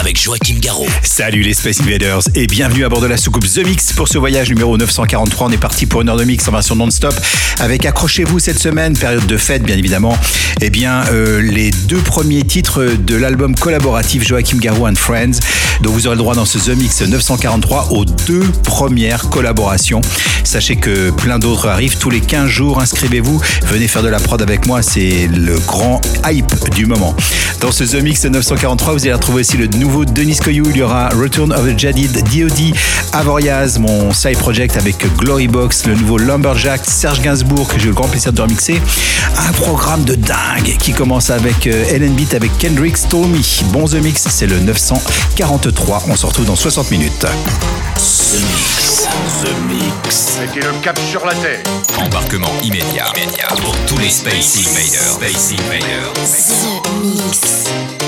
avec Joachim Garraud. Salut les Space Invaders et bienvenue à bord de la soucoupe The Mix pour ce voyage numéro 943. On est parti pour une heure de mix en version non-stop avec accrochez-vous cette semaine, période de fête bien évidemment. Eh bien, euh, les deux premiers titres de l'album collaboratif Joachim Garraud and Friends. Donc vous aurez le droit dans ce The Mix 943 aux deux premières collaborations. Sachez que plein d'autres arrivent tous les 15 jours. Inscrivez-vous, venez faire de la prod avec moi, c'est le grand hype du moment. Dans ce The Mix 943, vous allez retrouver aussi le nouveau Denis Coyou. Il y aura Return of the Jadid, DOD, Avoriaz, mon side project avec Glorybox, le nouveau Lumberjack, Serge Gainsbourg, que j'ai eu le grand plaisir de remixer. Un programme de dingue qui commence avec euh, Ellen Beat avec Kendrick Stormy. Bon The Mix, c'est le 943. On se retrouve dans 60 minutes. The Mix. The Mix. Mettez le cap sur la terre. Embarquement immédiat, immédiat pour tous les Space Invaders. Space Invaders. The Mix.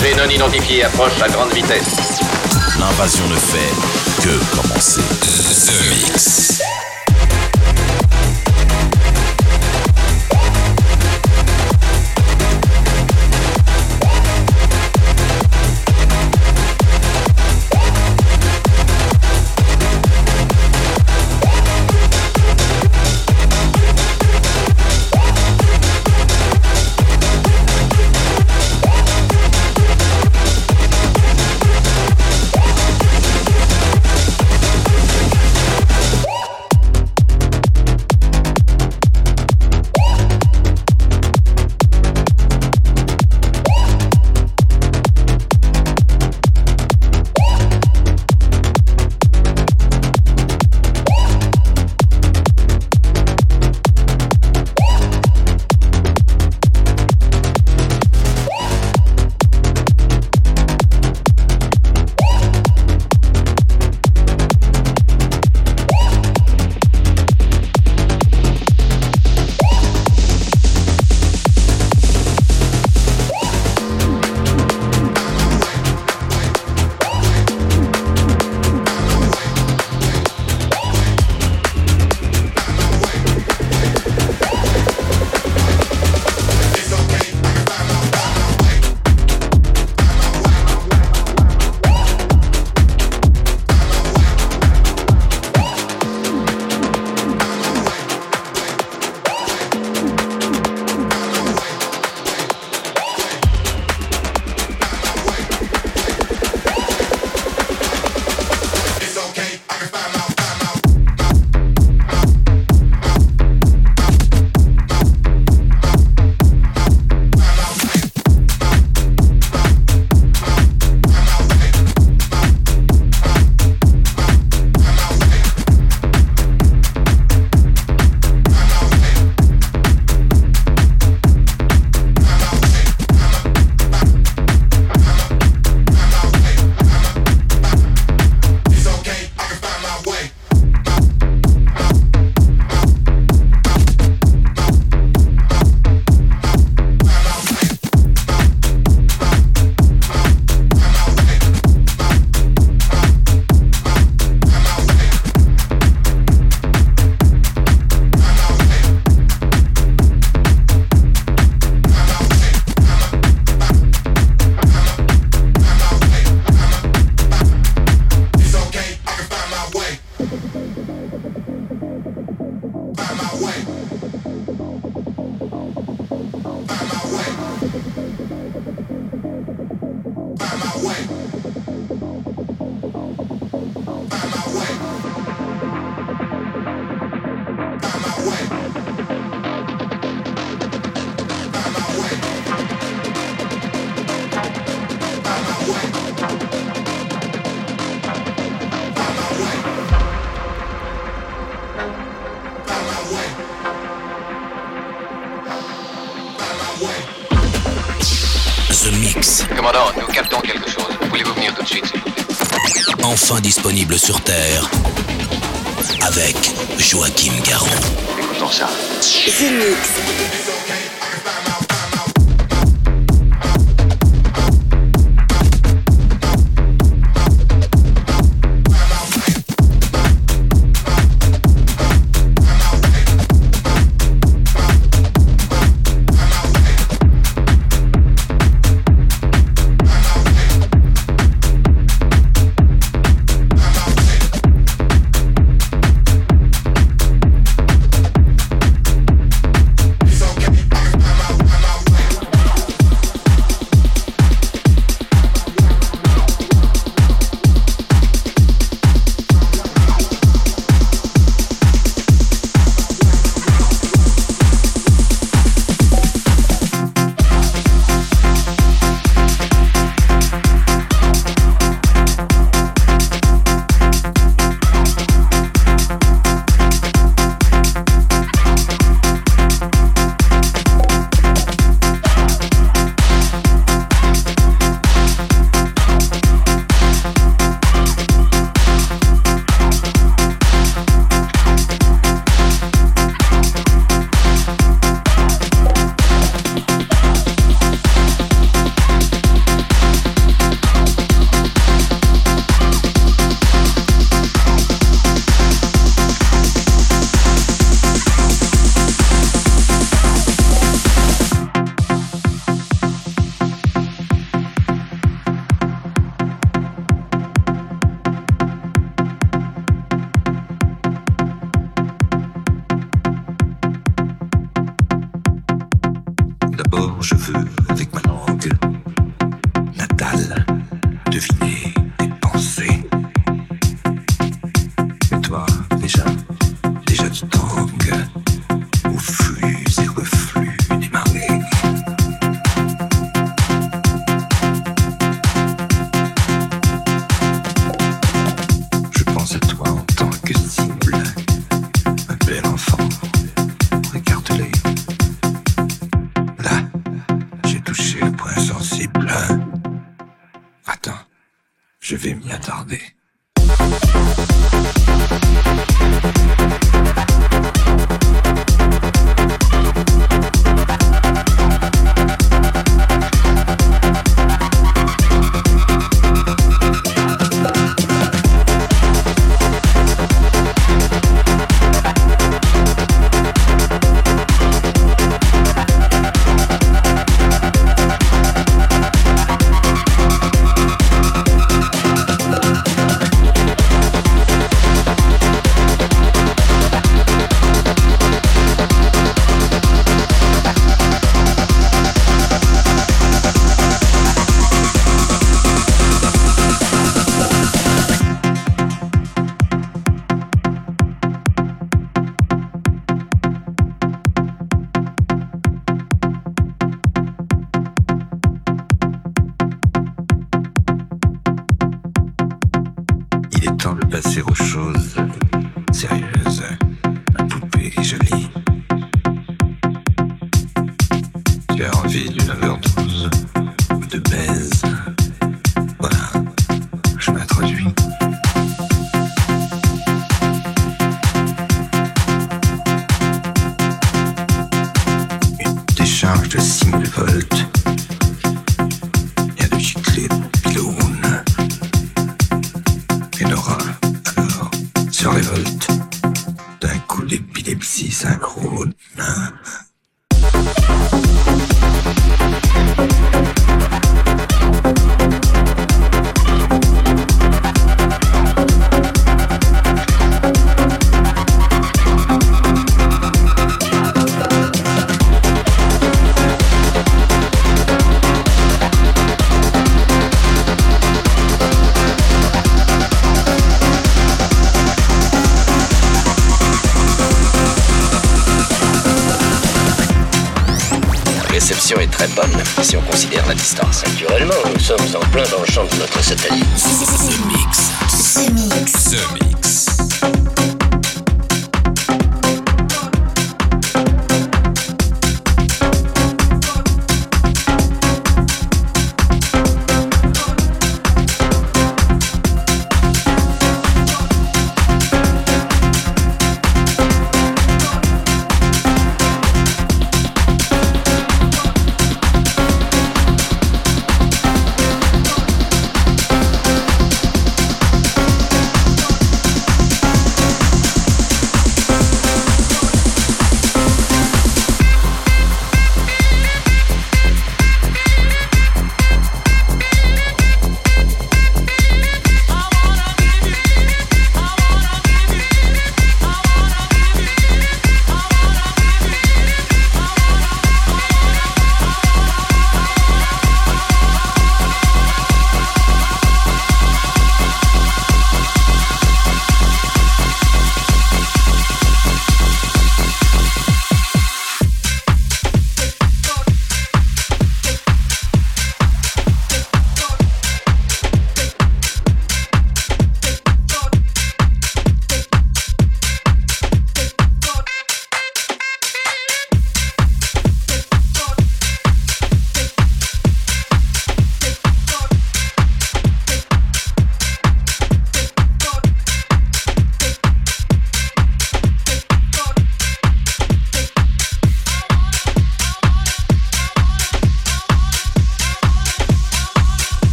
Objet non identifié approche à grande vitesse. L'invasion ne fait que commencer. The Mix. Yeah. charge a single Volt.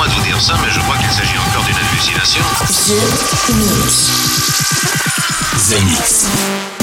Excusez-moi de vous dire ça, mais je crois qu'il s'agit encore d'une hallucination. The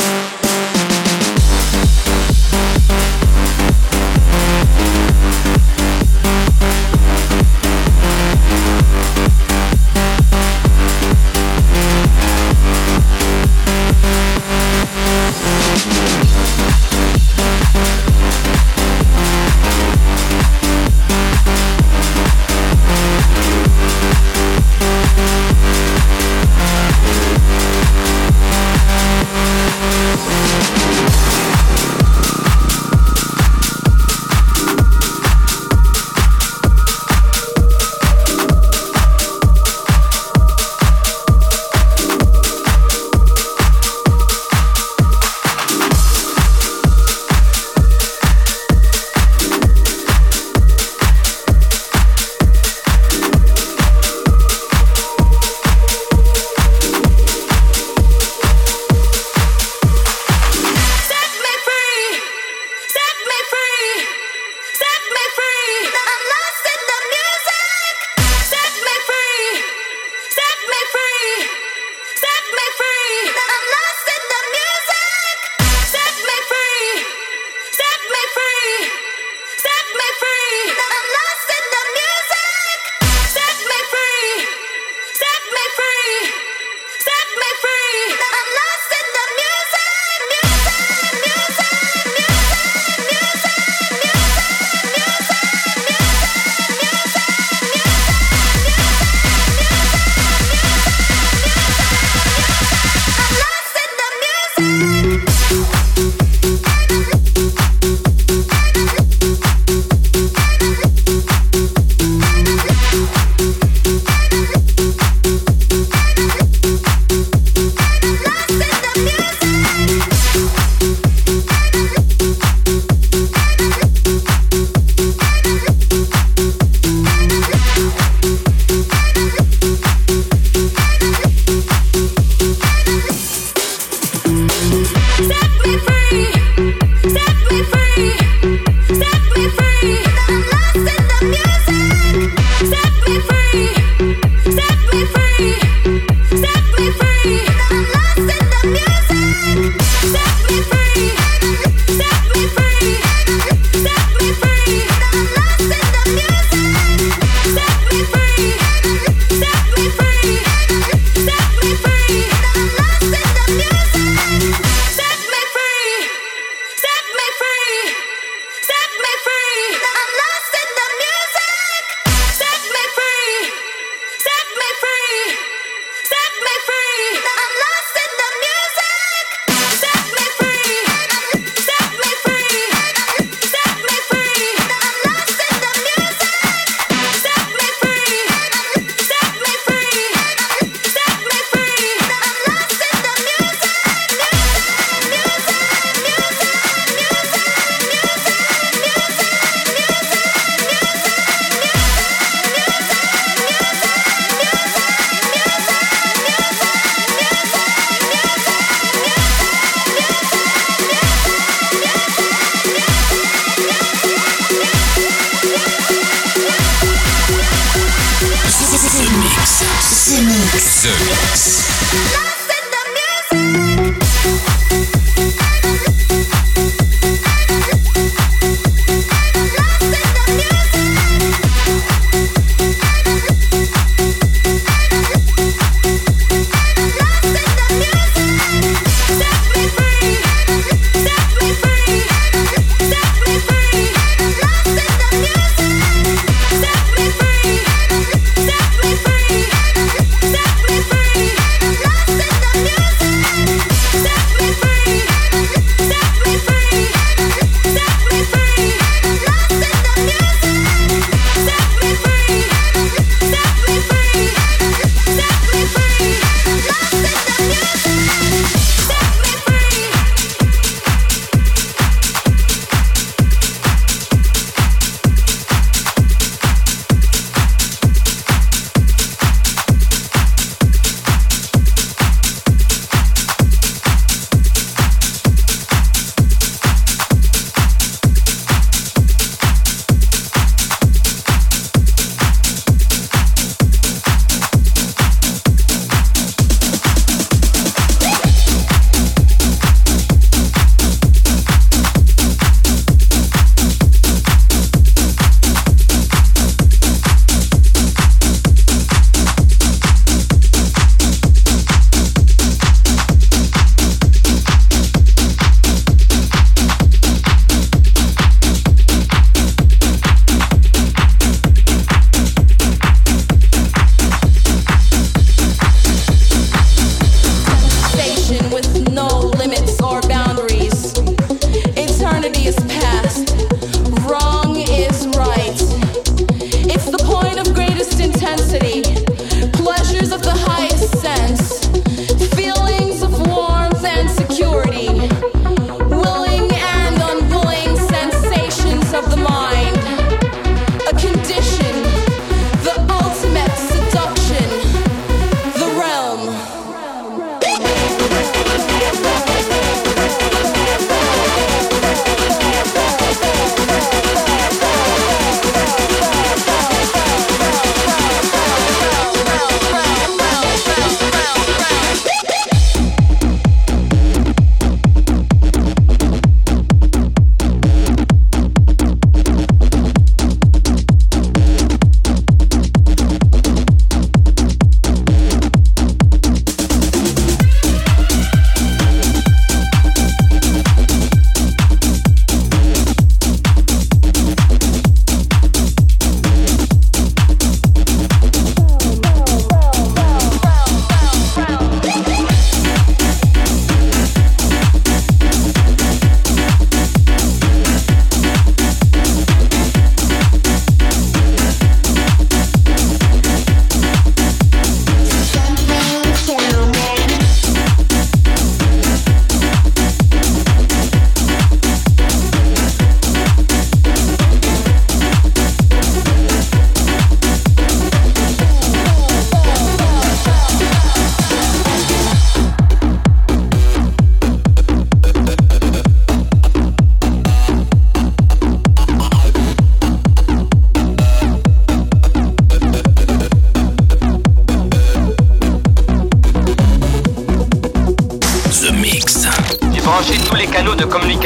The Mix.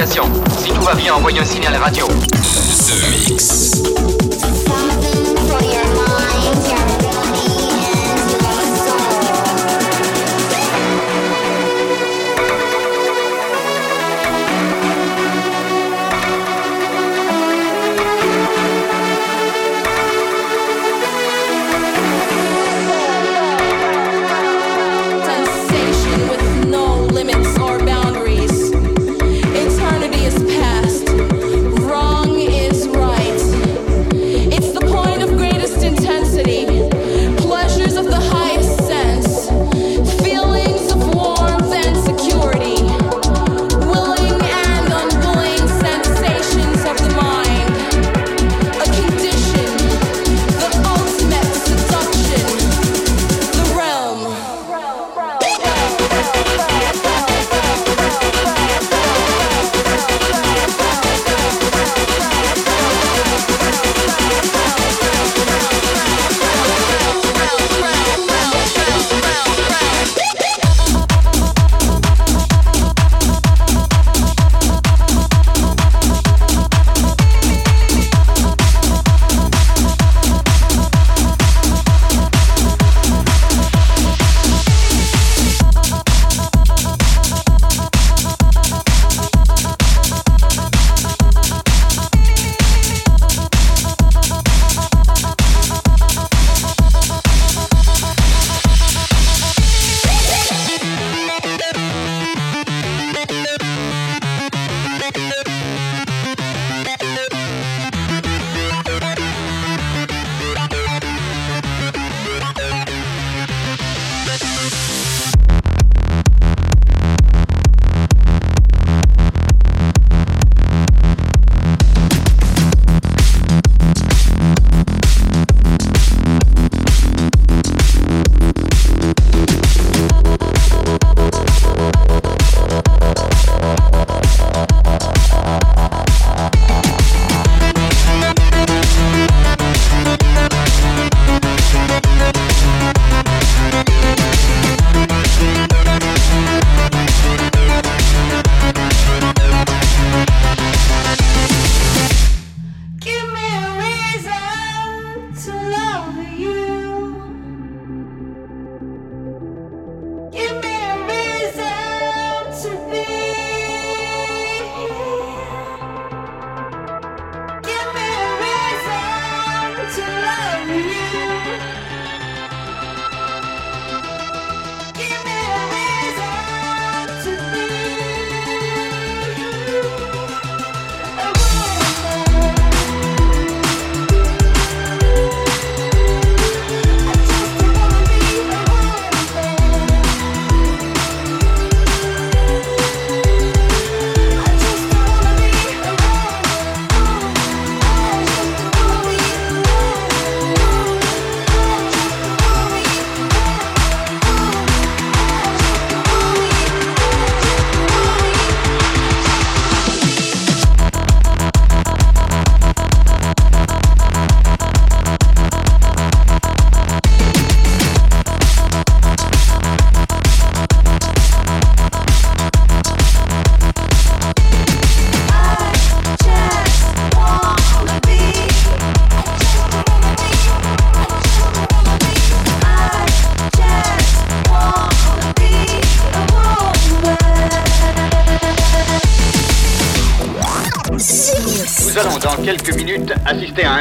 Si tout va bien, envoyez un signal radio.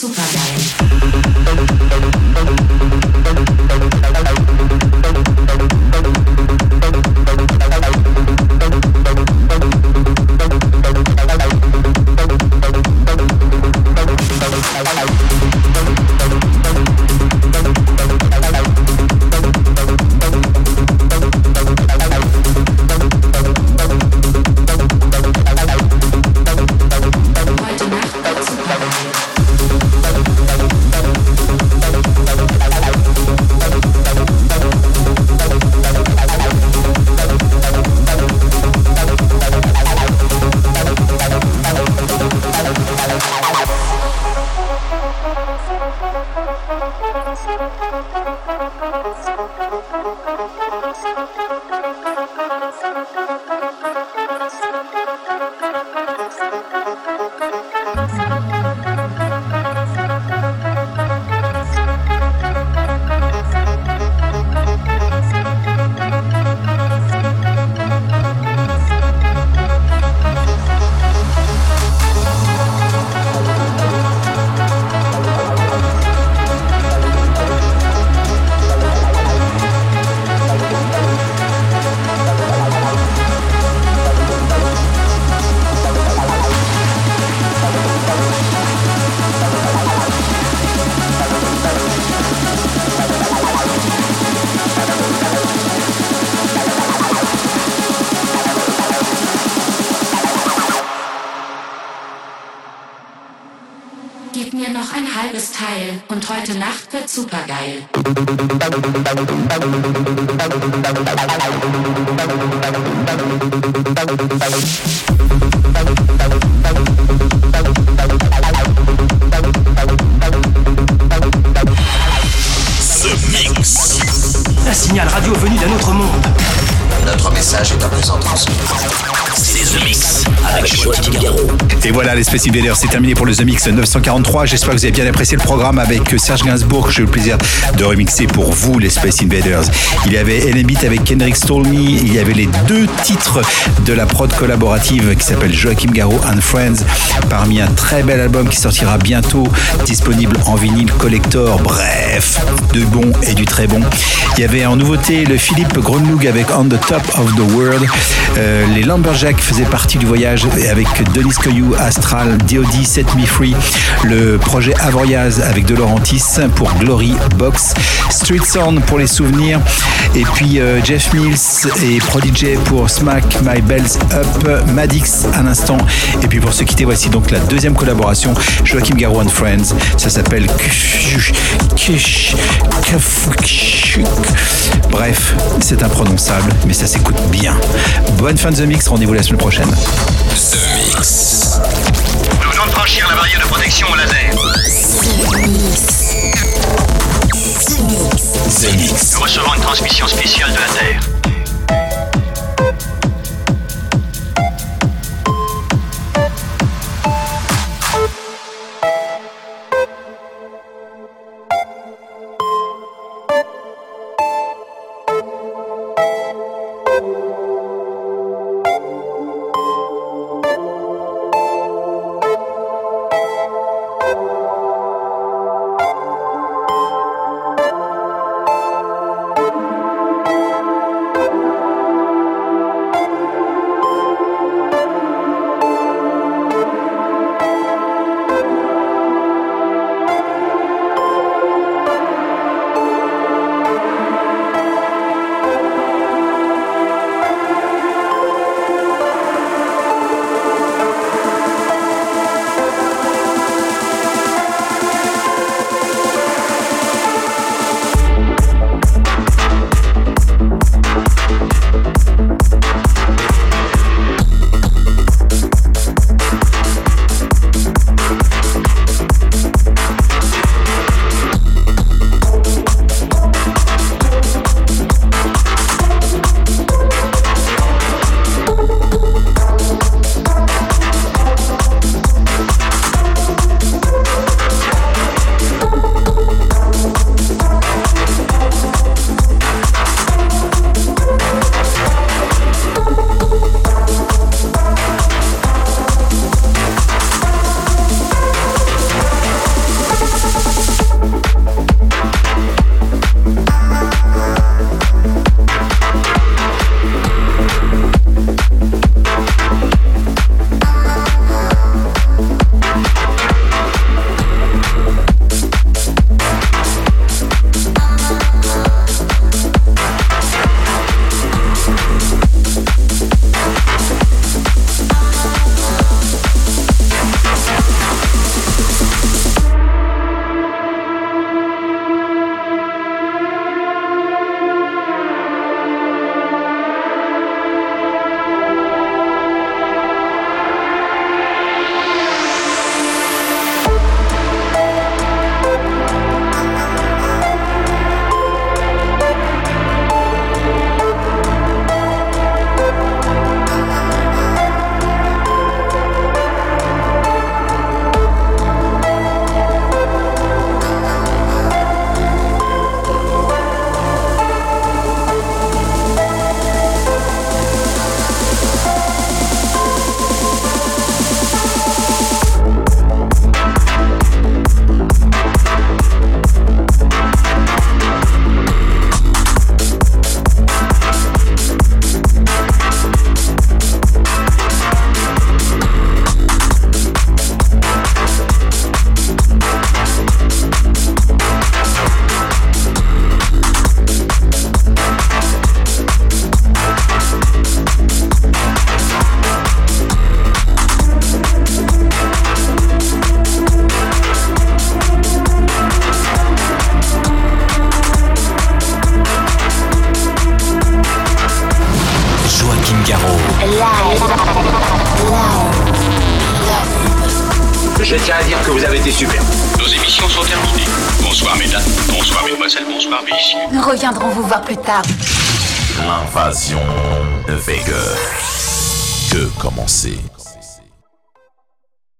Nacht ein halbes Teil und heute Nacht wird supergeil. The Mix. Un signal radio venu d'un autre monde. Notre message est à présent transmis. Et voilà, les Space Invaders, c'est terminé pour le The Mix 943. J'espère que vous avez bien apprécié le programme avec Serge Gainsbourg, j'ai eu le plaisir de remixer pour vous, les Space Invaders. Il y avait Beat avec Kendrick Stolmy. Il y avait les deux titres de la prod collaborative qui s'appelle Joachim Garraud and Friends, parmi un très bel album qui sortira bientôt, disponible en vinyle collector. Bref, du bon et du très bon. Il y avait en nouveauté le Philippe Grunlug avec On the Top of the World. Euh, les Lumberjacks faisaient partie du voyage avec Denis Coyou, Astral, DOD, Set Me Free. Le projet Avoriaz avec De Laurentis pour Glory Box. Street Sound pour les souvenirs. Et puis euh, Jeff Mills et Prodigy pour Smack My Bells Up. Madix à l'instant. Et puis pour se quitter, voici donc la deuxième collaboration. Joachim Garou and Friends. Ça s'appelle Bref, c'est imprononçable, mais ça s'écoute bien. Bonne fin de The Mix, rendez-vous la semaine prochaine. The Mix. Nous venons de franchir la barrière de protection au laser. The Mix. Nous recevons une transmission spéciale de la Terre.